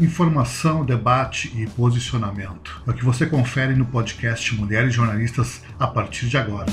Informação, debate e posicionamento. É o que você confere no podcast Mulheres Jornalistas a partir de agora.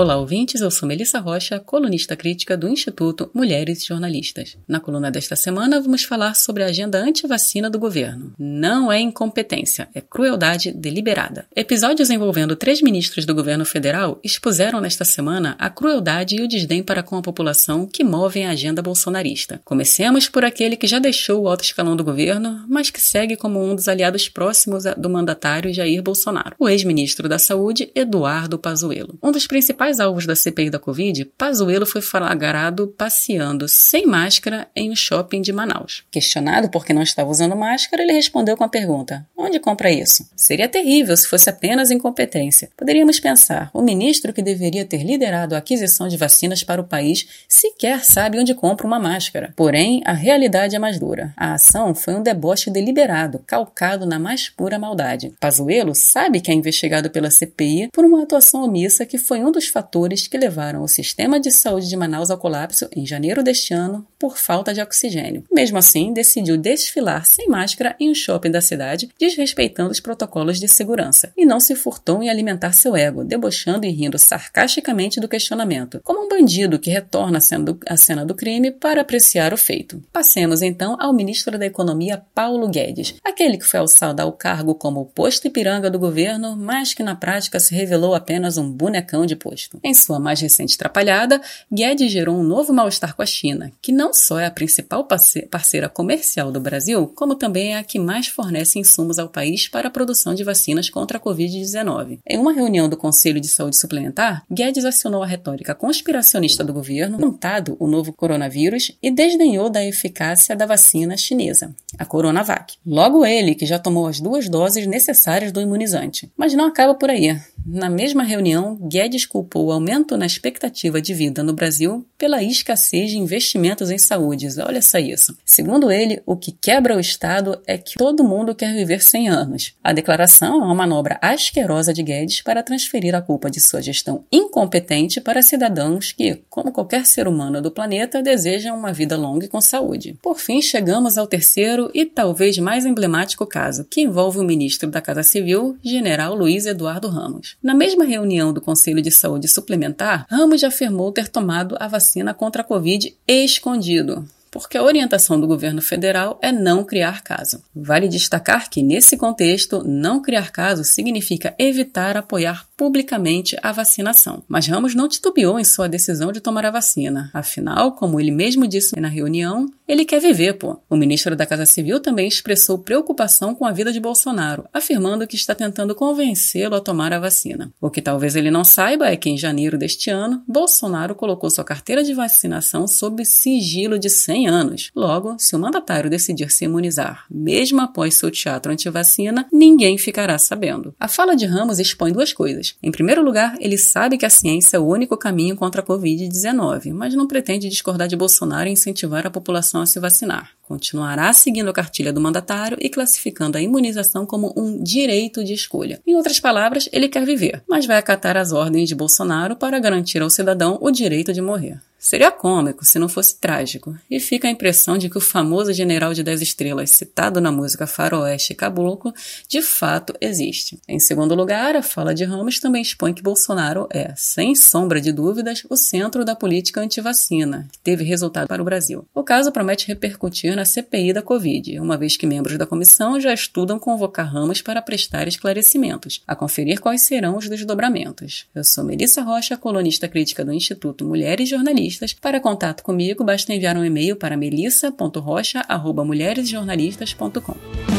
Olá, ouvintes. Eu sou Melissa Rocha, colunista crítica do Instituto Mulheres Jornalistas. Na coluna desta semana, vamos falar sobre a agenda anti-vacina do governo. Não é incompetência, é crueldade deliberada. Episódios envolvendo três ministros do governo federal expuseram nesta semana a crueldade e o desdém para com a população que movem a agenda bolsonarista. Comecemos por aquele que já deixou o alto escalão do governo, mas que segue como um dos aliados próximos do mandatário Jair Bolsonaro, o ex-ministro da Saúde, Eduardo Pazuello. Um dos principais principais alvos da CPI da Covid, Pazuello foi flagrado passeando sem máscara em um shopping de Manaus. Questionado por que não estava usando máscara, ele respondeu com a pergunta: Onde compra isso? Seria terrível se fosse apenas incompetência. Poderíamos pensar: o ministro que deveria ter liderado a aquisição de vacinas para o país sequer sabe onde compra uma máscara. Porém, a realidade é mais dura. A ação foi um deboche deliberado, calcado na mais pura maldade. Pazuello sabe que é investigado pela CPI por uma atuação omissa que foi um dos fatores que levaram o sistema de saúde de Manaus ao colapso em janeiro deste ano por falta de oxigênio. Mesmo assim, decidiu desfilar sem máscara em um shopping da cidade, desrespeitando os protocolos de segurança, e não se furtou em alimentar seu ego, debochando e rindo sarcasticamente do questionamento, como um bandido que retorna à cena do crime para apreciar o feito. Passemos então ao ministro da Economia Paulo Guedes, aquele que foi alçado ao cargo como posto Ipiranga do governo, mas que na prática se revelou apenas um bonecão de posto. Em sua mais recente trapalhada, Guedes gerou um novo mal-estar com a China, que não só é a principal parceira comercial do Brasil, como também é a que mais fornece insumos ao país para a produção de vacinas contra a Covid-19. Em uma reunião do Conselho de Saúde Suplementar, Guedes acionou a retórica conspiracionista do governo, montado o novo coronavírus e desdenhou da eficácia da vacina chinesa, a Coronavac. Logo ele, que já tomou as duas doses necessárias do imunizante. Mas não acaba por aí. Na mesma reunião, Guedes culpou o aumento na expectativa de vida no Brasil pela escassez de investimentos em saúde. Olha só isso. Segundo ele, o que quebra o Estado é que todo mundo quer viver 100 anos. A declaração é uma manobra asquerosa de Guedes para transferir a culpa de sua gestão incompetente para cidadãos que, como qualquer ser humano do planeta, desejam uma vida longa e com saúde. Por fim, chegamos ao terceiro e talvez mais emblemático caso, que envolve o ministro da Casa Civil, general Luiz Eduardo Ramos. Na mesma reunião do Conselho de Saúde Suplementar, Ramos afirmou ter tomado a vacina contra a Covid escondido porque a orientação do governo federal é não criar caso. Vale destacar que, nesse contexto, não criar caso significa evitar apoiar publicamente a vacinação. Mas Ramos não titubeou em sua decisão de tomar a vacina. Afinal, como ele mesmo disse na reunião, ele quer viver, pô. O ministro da Casa Civil também expressou preocupação com a vida de Bolsonaro, afirmando que está tentando convencê-lo a tomar a vacina. O que talvez ele não saiba é que, em janeiro deste ano, Bolsonaro colocou sua carteira de vacinação sob sigilo de 100 anos. Logo, se o mandatário decidir se imunizar, mesmo após seu teatro antivacina, ninguém ficará sabendo. A fala de Ramos expõe duas coisas. Em primeiro lugar, ele sabe que a ciência é o único caminho contra a Covid-19, mas não pretende discordar de Bolsonaro e incentivar a população a se vacinar. Continuará seguindo a cartilha do mandatário e classificando a imunização como um direito de escolha. Em outras palavras, ele quer viver, mas vai acatar as ordens de Bolsonaro para garantir ao cidadão o direito de morrer. Seria cômico se não fosse trágico, e fica a impressão de que o famoso general de 10 estrelas citado na música Faroeste Caboclo de fato existe. Em segundo lugar, a fala de Ramos também expõe que Bolsonaro é, sem sombra de dúvidas, o centro da política antivacina, que teve resultado para o Brasil. O caso promete repercutir na CPI da Covid, uma vez que membros da comissão já estudam convocar Ramos para prestar esclarecimentos, a conferir quais serão os desdobramentos. Eu sou Melissa Rocha, colunista crítica do Instituto Mulheres Jornalistas jornalistas. Para contato comigo, basta enviar um e-mail para melissa.rocha.mulheresjornalistas.com.